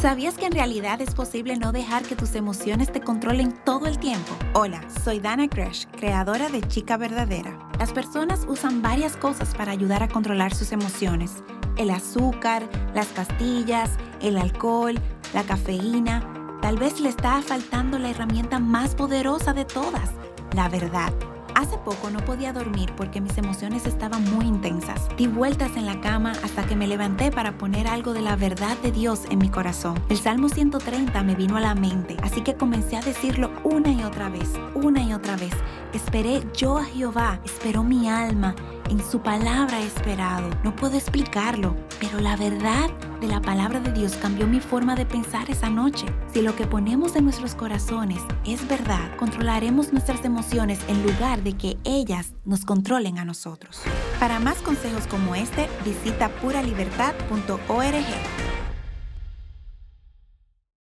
¿Sabías que en realidad es posible no dejar que tus emociones te controlen todo el tiempo? Hola, soy Dana Gresh, creadora de Chica Verdadera. Las personas usan varias cosas para ayudar a controlar sus emociones. El azúcar, las pastillas, el alcohol, la cafeína. Tal vez le está faltando la herramienta más poderosa de todas, la verdad. Hace poco no podía dormir porque mis emociones estaban muy intensas. Di vueltas en la cama hasta que me levanté para poner algo de la verdad de Dios en mi corazón. El Salmo 130 me vino a la mente, así que comencé a decirlo una y otra vez, una y otra vez. Esperé yo a Jehová, esperó mi alma, en su palabra he esperado. No puedo explicarlo, pero la verdad de la palabra de Dios cambió mi forma de pensar esa noche. Si lo que ponemos en nuestros corazones es verdad, controlaremos nuestras emociones en lugar de que ellas nos controlen a nosotros. Para más consejos como este, visita puralibertad.org.